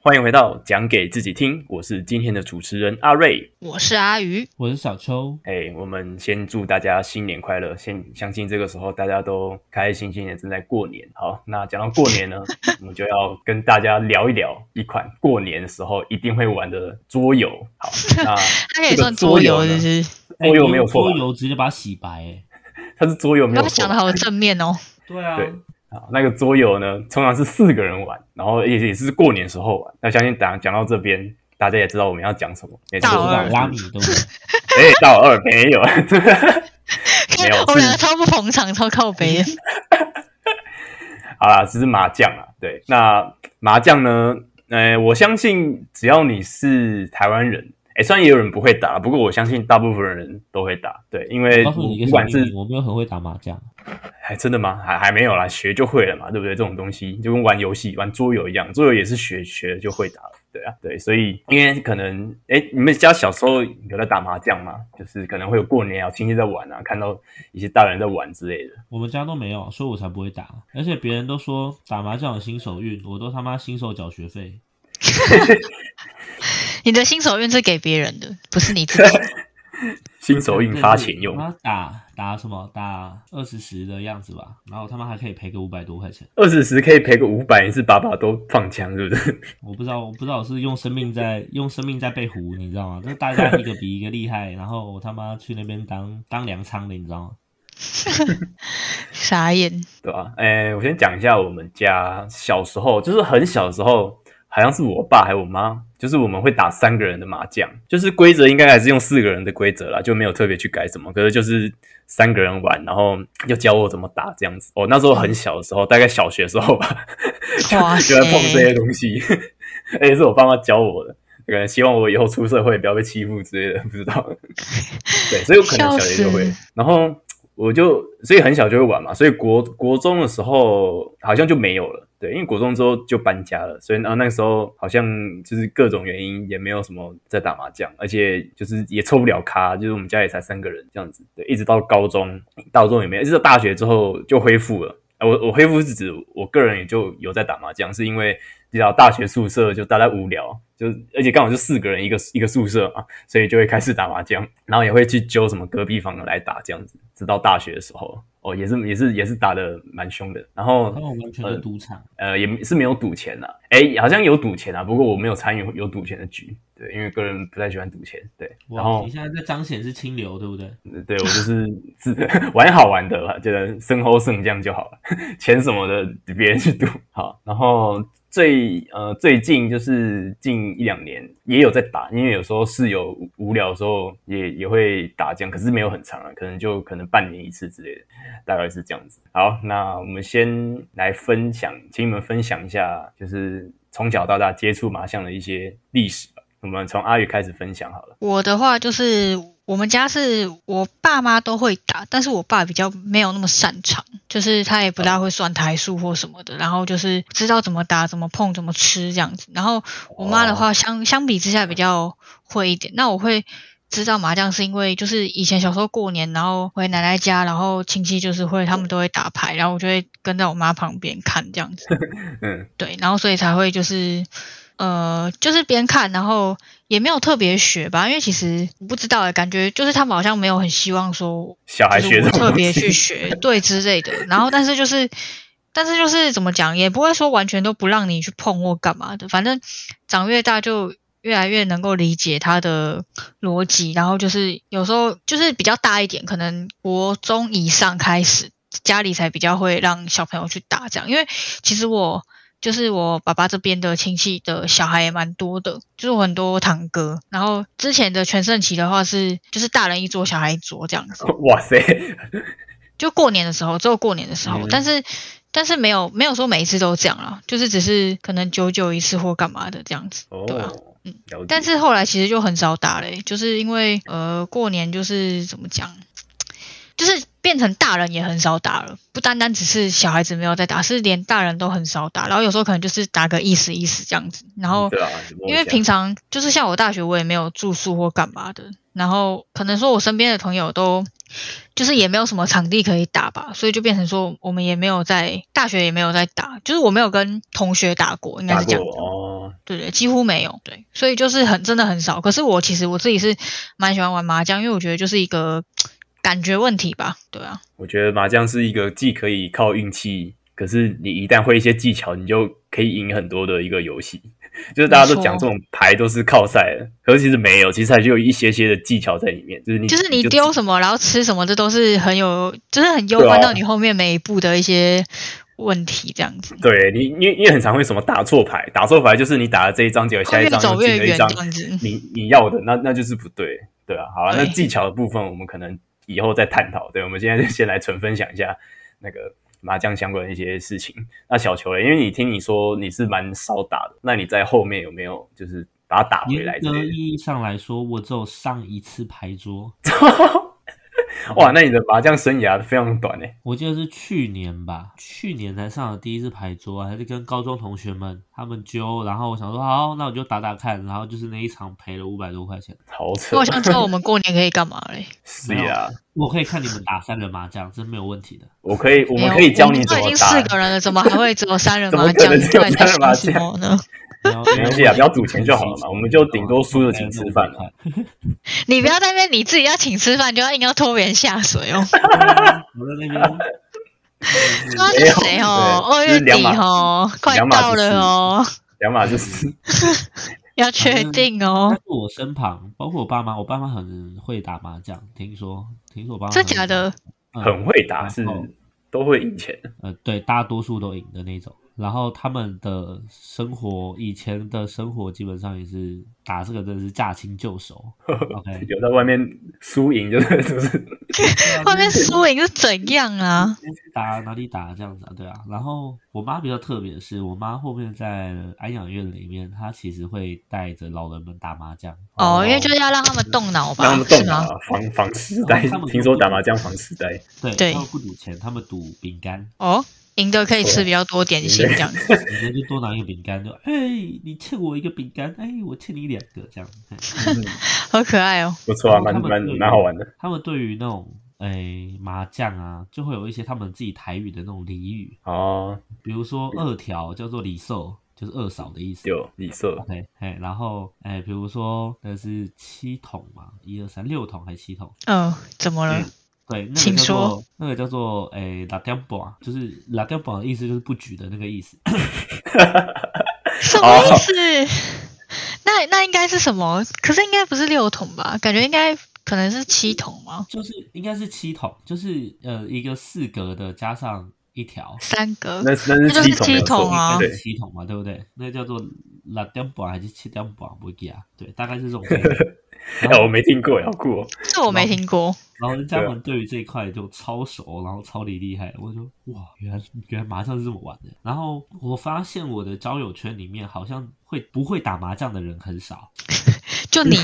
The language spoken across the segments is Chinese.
欢迎回到讲给自己听，我是今天的主持人阿瑞。我是阿鱼，我是小秋。哎，我们先祝大家新年快乐！先相信这个时候大家都开开心心的正在过年。好，那讲到过年呢，我们就要跟大家聊一聊一款过年的时候一定会玩的桌游。好，那 它可以算桌游，就呢是桌游没有错吧桌游直接把它洗白、欸。它是桌游没有错他讲的。好正面哦。对啊，对啊，那个桌游呢，通常是四个人玩，然后也也是过年时候玩。那相信讲讲到这边，大家也知道我们要讲什么。没错，大二是拉米对不对？哎，到二没有，没有我们两个超不捧场，超靠北的。好啦，只是麻将啊。对，那麻将呢？呃，我相信只要你是台湾人，哎，虽然也有人不会打，不过我相信大部分人都会打。对，因为不管是我没有很会打麻将。还真的吗？还还没有啦，学就会了嘛，对不对？这种东西就跟玩游戏、玩桌游一样，桌游也是学学了就会打了，对啊，对，所以因为可能，哎，你们家小时候有在打麻将吗？就是可能会有过年啊，亲戚在玩啊，看到一些大人在玩之类的。我们家都没有，所以我才不会打。而且别人都说打麻将有新手运，我都他妈新手缴学费。你的新手运是给别人的，不是你自己。新手印发钱用，他打打什么？打二十十的样子吧，然后他妈还可以赔个五百多块钱。二十十可以赔个五百，你是把把都放枪，是不是？我不知道，我不知道我是用生命在用生命在被胡，你知道吗？这大家一个比一个厉害，然后我他妈去那边当当粮仓的，你知道吗？傻眼，对吧、哎，我先讲一下我们家小时候，就是很小的时候，好像是我爸还有我妈，就是我们会打三个人的麻将，就是规则应该还是用四个人的规则啦，就没有特别去改什么，可是就是三个人玩，然后就教我怎么打这样子。哦，那时候很小的时候，大概小学的时候吧，哇就在碰这些东西，而且是我爸妈教我的。可能希望我以后出社会不要被欺负之类的，不知道。对，所以我可能小学就会，然后我就所以很小就会玩嘛，所以国国中的时候好像就没有了。对，因为国中之后就搬家了，所以然后那个时候好像就是各种原因也没有什么在打麻将，而且就是也凑不了咖，就是我们家也才三个人这样子。对，一直到高中，高中也没有，一直到大学之后就恢复了。我我恢复是指我个人也就有在打麻将，是因为你知道大学宿舍就大家无聊，就而且刚好就四个人一个一个宿舍嘛，所以就会开始打麻将，然后也会去揪什么隔壁房的来打这样子。直到大学的时候，哦，也是也是也是打的蛮凶的。然后他们完全是赌场。呃，也是没有赌钱呐、哎，好像有赌钱啊，不过我没有参与有赌钱的局，对，因为个人不太喜欢赌钱，对。然哇，后你现在在彰显是清流，对不对？对我就是自 玩好玩的啦，觉得生后胜这样就好了，钱什么的别人去赌好。然后最呃最近就是近一两年也有在打，因为有时候室友无聊的时候也也会打这样，可是没有很长啊，可能就可能半年一次之类的，大概是这样子。好，那我们先来分享，请你们分享一下，就是从小到大接触麻将的一些历史吧。我们从阿宇开始分享好了。我的话就是我们家是我爸妈都会打，但是我爸比较没有那么擅长，就是他也不大会算台数或什么的，然后就是知道怎么打、怎么碰、怎么吃这样子。然后我妈的话相相比之下比较会一点，那我会。知道麻将是因为就是以前小时候过年，然后回奶奶家，然后亲戚就是会他们都会打牌，然后我就会跟在我妈旁边看这样子。嗯，对，然后所以才会就是呃，就是边看，然后也没有特别学吧，因为其实我不知道哎，感觉就是他们好像没有很希望说，小孩学这种东特别去，学对之类的，然后但是就是。但是就是怎么讲，也不会说完全都不让你去碰或干嘛的，反正长越大就越来越能够理解他的逻辑，然后就是有时候就是比较大一点，可能国中以上开始，家里才比较会让小朋友去打这样，因为其实我就是我爸爸这边的亲戚的小孩也蛮多的，就是我很多堂哥，然后之前的全盛期的话是就是大人一桌，小孩一桌这样子，哇塞，就过年的时候，只有过年的时候，嗯但是但是没有没有说每一次都这样啦，就是只是可能久久一次或干嘛的这样子，对啊。哦，嗯。但是后来其实就很少打嘞、就是因为呃过年就是怎么讲，就是变变成大人也很少打了，不单单只是小孩子没有在打，是连大人都很少打。然后有时候可能就是打个意思意思这样子。然后因为平常就是像我大学我也没有住宿或干嘛的，然后可能说我身边的朋友都就是也没有什么场地可以打吧，所以就变成说我们也没有在大学也没有在打，就是我没有跟同学打过，应该是这样过。哦，对对，几乎没有，对，所以就是很真的很少。可是我其实我自己是蛮喜欢玩麻将，因为我觉得就是一个感觉问题吧，对啊，我觉得麻将是一个既可以靠运气，可是你一旦会一些技巧，你就可以赢很多的一个游戏。就是大家都讲这种牌都是靠赛的，可是其实没有，其实还是有一些些的技巧在里面。就是你就是你丢什么，然后吃什么，这都是很有，就是很攸关到你后面每一步的一些问题，这样子。对你，因为因为很常会什么打错牌，打错牌就是你打了这一张，结果下一张走越远，一张这样子。你你要的那那就是不对，对啊。好了，对那技巧的部分我们可能以后再探讨。对，我们现在就先来纯分享一下那个麻将相关的一些事情。那小球嘞，因为你听你说你是蛮少打的，那你在后面有没有就是把它打回来严？格意义上来说，我只有上一次牌桌，哇，那你的麻将生涯非常短诶。我记得是去年吧，去年才上的第一次牌桌，还是跟高中同学们他们揪，然后我想说好，那我就打打看，然后就是那一场赔了五百多块钱。好扯我，想知道我们过年可以干嘛嘞？是啊，我可以看你们打三人麻将，这没有问题的。我可以，我们可以教你我们都已经怎么打四。个人了，怎么还会只有三人 怎么麻将？可能只有你到底在三人麻想什么呢？没关系啊不要赌钱就好了嘛我们就顶多输了请吃饭嘛 你不要在那边你自己要请吃饭，就要硬要拖别人下水哦。我在那边。说是谁哦？二月底哦，快到了哦，两码就是 要确定但哦是。我身旁，包括我爸妈，我爸妈很会打麻将，听说，听说我爸妈真假的？嗯很会打，是都会赢钱的。呃，对，大多数都赢的那种。然后他们的生活，以前的生活基本上也是打这个，真的是驾轻就熟。OK，有在外面输赢就是 就是 外面输赢是怎样啊？打哪里打这样子啊？对啊。然后我妈比较特别的是，我妈后面在安养院里面，她其实会带着老人们打麻将。哦，因为就是要让他们动脑吧让他们，动？脑啊，防防痴呆他们。听说打麻将防痴呆，对，对他们不赌钱，他们赌饼干。哦，赢的可以吃比较多点心这样子。你们就多拿一个饼干，就哎，你欠我一个饼干，哎，我欠你两个，这样。好可爱哦。不错啊，蛮蛮蛮好玩的。他们对于那种诶、麻将啊，就会有一些他们自己台语的那种俚语，哦，比如说二条叫做李寿，就是二嫂的意思。有李色，OK，哎，然后诶、比如说那是七桶嘛，一二三六桶还是七桶？嗯，怎么了？对，那个请叫做说那个叫做诶拉掉宝，就是拉掉宝的意思就是不举的那个意思。什么意思？那那应该是什么？可是应该不是六桶吧？感觉应该可能是七桶吗？就是应该是七桶，就是呃一个四格的加上一条，三格那那是是七桶没有七桶啊对，七桶嘛，对不对？那叫做拉点宝还是七点宝？不记啊，对，大概是这种概念。哎，我没听过，好酷哦。这我没听过。然后人家们对于这一块就超熟，然后超级厉害。我就哇，原来原来麻将是这么玩的。然后我发现我的交友圈里面好像会不会打麻将的人很少。就你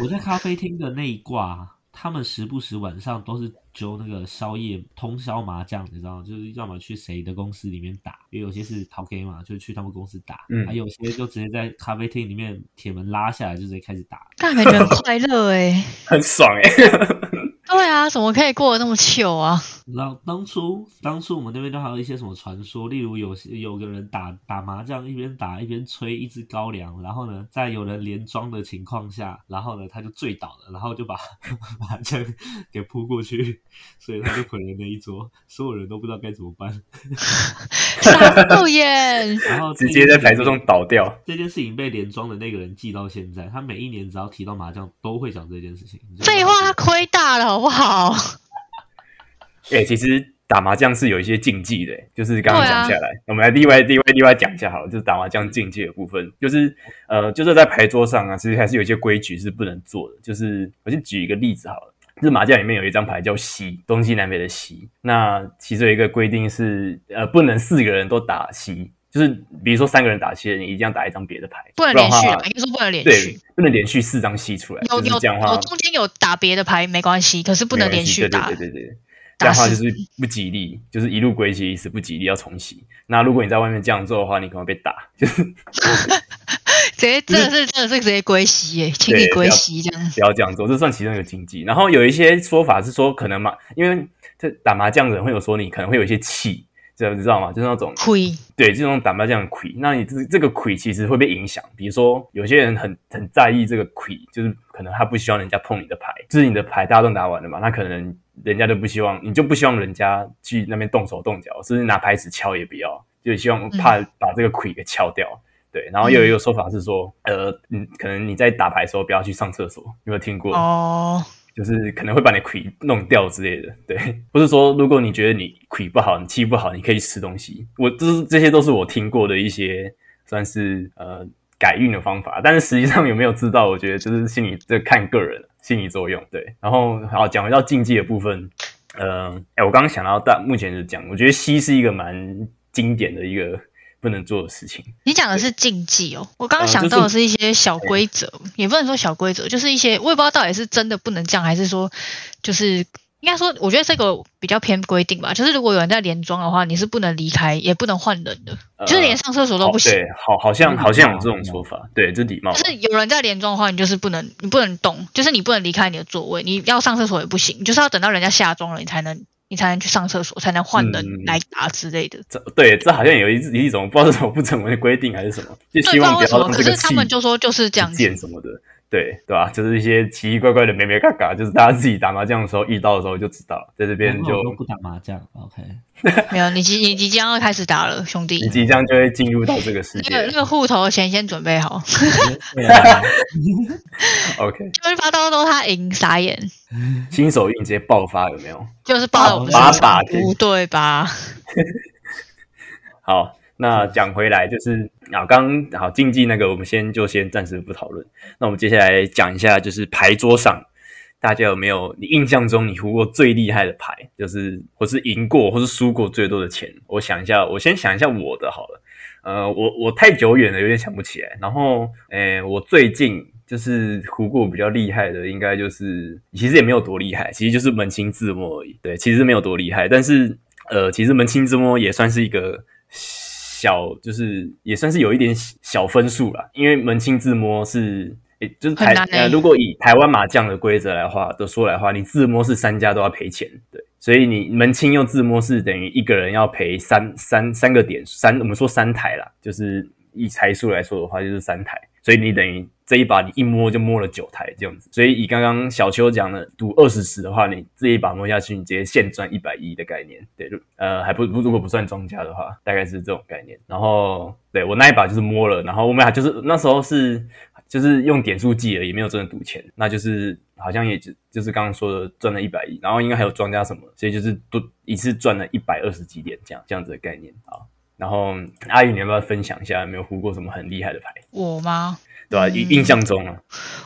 我在咖啡厅的那一挂，他们时不时晚上都是揪那个宵夜通宵麻将，你知道吗？就是要么去谁的公司里面打，因为有些是逃 K 嘛，就去他们公司打，嗯还有些就直接在咖啡厅里面铁门拉下来就直接开始打。但感觉很快乐哎。很爽哎。对啊，怎么可以过得那么糗啊？然后当初当初我们那边都还有一些什么传说，例如有有个人打打麻将一边打一边吹一支高粱，然后呢，在有人连庄的情况下，然后呢他就醉倒了，然后就把 麻将给扑过去，所以他就毁了那一桌，所有人都不知道该怎么办。傻透眼，然 后直接在牌桌上倒掉。这件事情被连庄的那个人记到现在，他每一年只要提到麻将都会讲这件事情。废话，他亏大了好不好？哎，其实打麻将是有一些禁忌的，就是刚刚讲下来，我们来另外另外另外讲一下好了，就是打麻将禁忌的部分，就是呃，就是在牌桌上啊，其实还是有一些规矩是不能做的。就是我就举一个例子好了。就是麻将里面有一张牌叫西，东西南北的西。那其中有一个规定是，呃，不能四个人都打西，就是比如说三个人打七，你一定要打一张别的牌，不能连续啊，应该说不能连对续。，不能连续四张吸出来，有有就是这样的话有中间有打别的牌没关系，可是不能连续打对。对对这样的话就是不吉利，就是一路归西意思，不吉利要重洗。那如果你在外面这样做的话，你可能会被打，就是直接真的是真的是直接归西耶，请你归西这样。不要这样做，这算其中一个禁忌。然后有一些说法是说，可能嘛，因为这打麻将的人会有说你可能会有一些气，这样知道吗？就是那种亏对这种打麻将的亏，那你这这个亏其实会被影响。比如说有些人很很在意这个亏，就是可能他不希望人家碰你的牌，就是你的牌大家都打完了嘛，那可能人家就不希望，你就不希望人家去那边动手动脚，甚至拿牌子敲也不要，就希望怕把这个亏给敲掉。对，然后又有一个说法是说，呃，嗯，可能你在打牌的时候不要去上厕所，有没有听过？哦，就是可能会把你亏弄掉之类的，对，或是说如果你觉得你亏不好，你气不好，你可以吃东西。我这是这些都是我听过的一些算是呃改运的方法，但是实际上有没有知道，我觉得就是心理这看个人心理作用，对。然后好讲回到竞技的部分，呃，哎，我刚刚想到，但目前是讲，我觉得西是一个蛮经典的一个不能做的事情，你讲的是禁忌哦，我刚刚想到的是一些小规则，也不能说小规则，就是一些我也不知道到底是真的不能这样，还是说就是应该说，我觉得这个比较偏规定吧。就是如果有人在连庄的话，你是不能离开，也不能换人的，呃就是连上厕所都不行。对，好，好像好像有这种说法，对，这礼貌。就是有人在连庄的话，你就是不能，你不能动，就是你不能离开你的座位，你要上厕所也不行，你就是要等到人家下庄了，你才能，你才能去上厕所，才能换人嗯来打之类的。这对，这好像有一一种不知道是什么不成文的规定还是什么，就对，希望不要让可是他们就说就是这样子。什么的，对对吧？就是一些奇奇怪怪的美美嘎嘎，就是大家自己打麻将的时候遇到的时候就知道了，在这边就不打麻将，OK。没有，你即你即将要开始打了，兄弟你。即将就会进入到这个世界那个那界。个户头的钱先准备好，，OK，就是发到都他赢，傻眼，新手运直接爆发有没有？就是报在我们身上，把把不对吧？好，那讲回来就是啊，刚好竞技那个，我们先就先暂时不讨论。那我们接下来讲一下，就是牌桌上，大家有没有你印象中你胡过最厉害的牌，就是或是赢过或是输过最多的钱？我想一下，我先想一下我的好了。呃，我我太久远了，有点想不起来。然后，诶，我最近就是胡过比较厉害的，应该就是其实也没有多厉害，其实就是门清自摸而已。对，其实没有多厉害，但是呃，其实门清自摸也算是一个小，就是也算是有一点小分数啦，因为门清自摸是。诶就是台欸呃，如果以台湾麻将的规则来话的说来话，你自摸是三家都要赔钱，对，所以你门清又自摸是等于一个人要赔三三三个点，三我们说三台啦，就是以台数来说的话就是三台，所以你等于这一把你一摸就摸了九台这样子，所以以刚刚小邱讲的赌二十十的话，你这一把摸下去，你直接现赚一百一的概念，对，呃还不如果不算庄家的话，大概是这种概念。然后对我那一把就是摸了，然后我们俩就是那时候是就是用点数计了，也没有真的赌钱，那就是好像也就就是刚刚说的赚了一百亿，然后应该还有庄家什么，所以就是多一次赚了一百二十几点这样这样子的概念啊。然后阿宇，你要不要分享一下有没有胡过什么很厉害的牌，我吗？对吧、嗯。印印象中啊，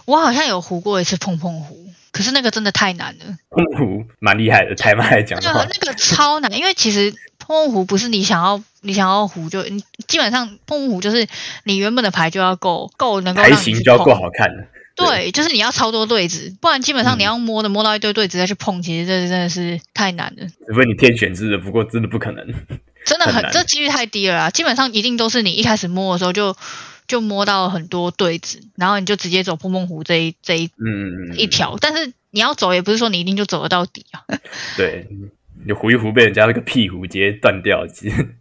我好像有胡过一次碰碰胡，可是那个真的太难了，碰胡蛮厉害的，台湾来讲的话。那个，那个超难，因为其实碰碰胡不是你想要你想要胡就你基本上碰碰胡就是你原本的牌就要够够能够牌让你去碰型就要够好看的。对，就是你要超多对子，不然基本上嗯你要摸的摸到一堆对子再去碰，其实这真的是太难了，除非你天选之的，不过真的不可能。真的很这几率太低了啊！基本上一定都是你一开始摸的时候就就摸到很多对子，然后你就直接走碰碰胡这一这一嗯，一条，但是你要走也不是说你一定就走得到底啊。对，你胡一胡被人家那个屁胡直接断掉，其实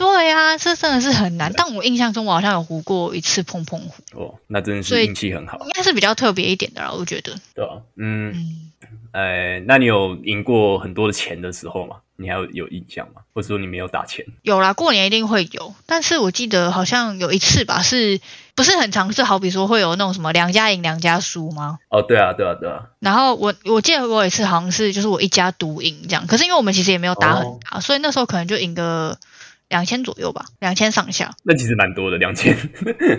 对啊，这真的是很难。但我印象中我好像有胡过一次碰碰胡，哦，那真的是运气很好，应该是比较特别一点的啦，我觉得。对啊、嗯，嗯，呃，那你有赢过很多的钱的时候吗？你还有有印象吗？或者说你没有打钱？有啦，过年一定会有，但是我记得好像有一次吧，是不是很常是好比说会有那种什么两家赢两家输吗？哦，对啊，对啊，对啊，然后我我记得我有一次好像是就是我一家独赢这样，可是因为我们其实也没有打很哦大，所以那时候可能就赢个两千左右吧，两千上下。那其实蛮多的，两千，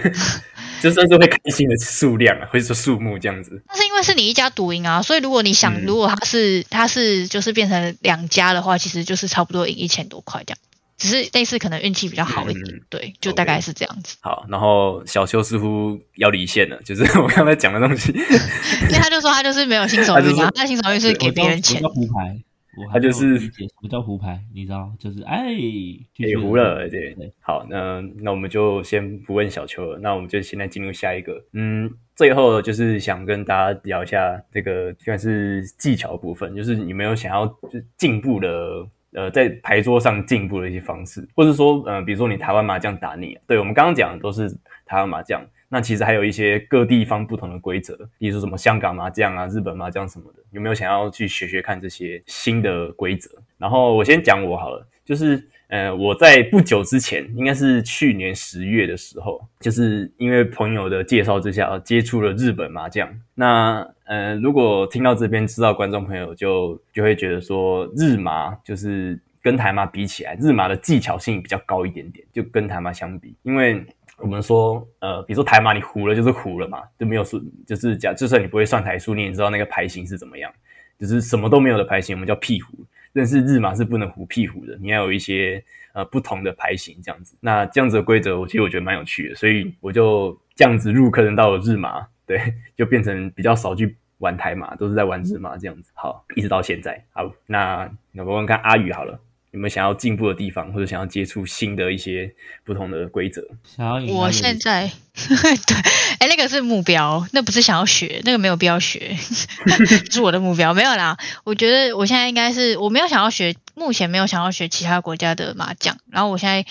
就算是会开心的数量啊，或者说数目这样子。但是因为是你一家独赢啊，所以如果你想，嗯如果它是它是就是变成两家的话，其实就是差不多赢一千多块这样。只是类似可能运气比较好一点，嗯对，就大概是这样子。好，然后小邱似乎要离线了，就是我刚才讲的东西，因为他就说他就是没有新手 他就说运啊，他新手运是给别人钱他就是没有理解什么叫胡牌，你知道，就是哎，也糊了，对对。好，那那我们就先不问小邱了，那我们就现在进入下一个。嗯，最后就是想跟大家聊一下这个算是技巧部分，就是你没有想要就是进步的。呃，在牌桌上进步的一些方式，或者说，呃，比如说你台湾麻将打腻了，对我们刚刚讲的都是台湾麻将，那其实还有一些各地方不同的规则，比如说什么香港麻将啊、日本麻将什么的，有没有想要去学学看这些新的规则？然后我先讲我好了，就是呃，我在不久之前，应该是去年十月的时候，就是因为朋友的介绍之下，接触了日本麻将。那呃，如果听到这边知道观众朋友就就会觉得说，日麻就是跟台麻比起来，日麻的技巧性比较高一点点，就跟台麻相比，因为我们说，呃，比如说台马你胡了就是胡了嘛，就没有说，就是讲，就算你不会算台数，你也知道那个牌型是怎么样，就是什么都没有的牌型，我们叫屁胡。但是日马是不能胡屁胡的，你要有一些呃不同的牌型这样子。那这样子的规则，我其实我觉得蛮有趣的，所以我就这样子入坑到了日马，对，就变成比较少去玩台马，都是在玩日马这样子。好，一直到现在。好，那那我问看阿宇好了，有没有想要进步的地方，或者想要接触新的一些不同的规则？想要赢我他现在对，哎，那个是目标，那不是想要学，那个没有必要学，是我的目标，没有啦。我觉得我现在应该是我没有想要学，目前没有想要学其他国家的麻将，然后我现在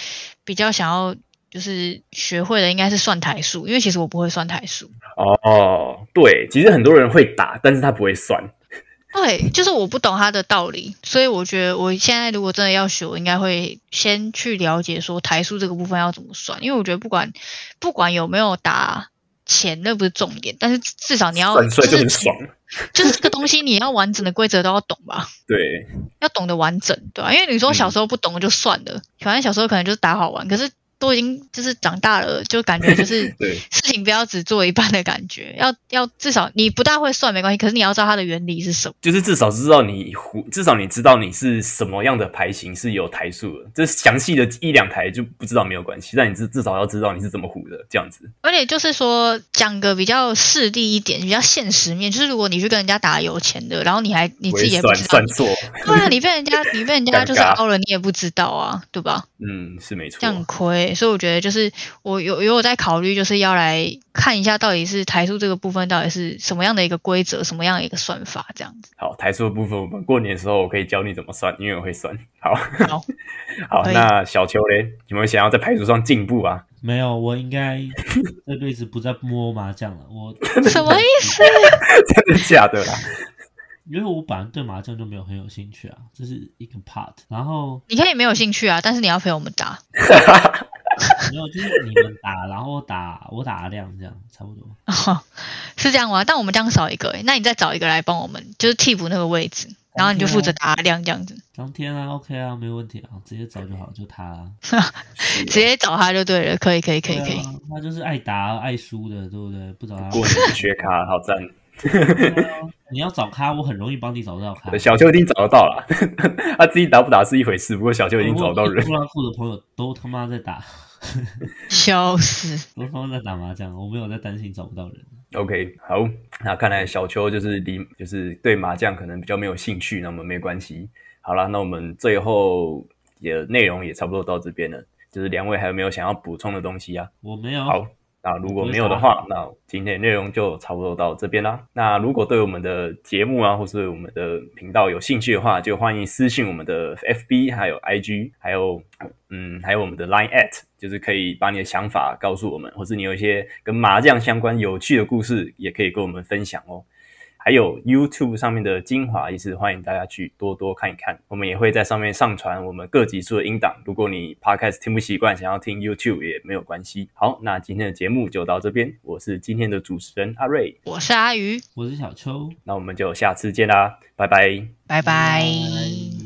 比较想要就是学会的应该是算台数，因为其实我不会算台数。哦，对，其实很多人会打，但是他不会算。对，就是我不懂他的道理，所以我觉得我现在如果真的要学，我应该会先去了解说台数这个部分要怎么算，因为我觉得不管不管有没有打钱，那不是重点，但是至少你要很是爽。就是这个东西你要完整的规则都要懂吧，对，要懂得完整，对吧、因为你说小时候不懂就算了，反正小时候可能就是打好玩，可是都已经就是长大了，就感觉就是 对事情不要只做一半的感觉，要要至少你不大会算没关系，可是你要知道它的原理是什么。就是至少知道你胡，至少你知道你是什么样的牌型是有台数的。这详细的一两台就不知道没有关系，但你至至少要知道你是怎么胡的，这样子。而且就是说，讲个比较势利一点、比较现实面，就是如果你去跟人家打有钱的，然后你还你自己也不算知道算，错，对啊，你被人家你被人家 就是凹了，你也不知道啊，对吧？嗯，是没错这。样很亏，所以我觉得就是我有有我在考虑，就是要来看一下到底是台数这个部分到底是什么样的一个规则，什么样的一个算法，这样子。好，台数的部分，我们过年的时候我可以教你怎么算，因为我会算。好，好，好，那小邱嘞，有没有想要在牌数上进步啊？没有，我应该 这辈子不再摸麻将了。我 什么意思？真的假的啦？因为我本来对麻将就没有很有兴趣啊，这是一个 part。然后你可以没有兴趣啊，但是你要陪我们打。没有，就是你们打，然后打我打阿亮这样差不多。哦，是这样吗？但我们这样少一个、欸，那你再找一个来帮我们，就是替补那个位置，然后你就负责打量这样子，当天啊，OK 啊，没问题啊，直接找就好，就他、啊。直接找他就对了。可以，可以，可以，可以。他就是爱打爱输的，对不对？不找他。过年不缺卡，好赞。你要找咖，我很容易帮你找到咖。小邱一定找得到啦，他自己打不打是一回事，不过小邱已经找得到人。布拉库的朋友都他妈在打，笑死！都他妈在打麻将，我没有在担心找不到人。OK，好，那看来小邱就是离就是对麻将可能比较没有兴趣，那么没关系。好了，那我们最后也内容也差不多到这边了，就是两位还有没有想要补充的东西啊？我没有。好，那如果没有的话，那今天的内容就差不多到这边啦。那如果对我们的节目啊，或是我们的频道有兴趣的话，就欢迎私信我们的 FB，还有 IG，还有嗯，还有我们的 Line at，就是可以把你的想法告诉我们，或是你有一些跟麻将相关有趣的故事，也可以跟我们分享哦。还有 YouTube 上面的精华，也是欢迎大家去多多看一看。我们也会在上面上传我们各集数的音档。如果你 Podcast 听不习惯，想要听 YouTube 也没有关系。好，那今天的节目就到这边，我是今天的主持人阿瑞，我是阿鱼，我是小秋。那我们就下次见啦，拜拜。拜拜。拜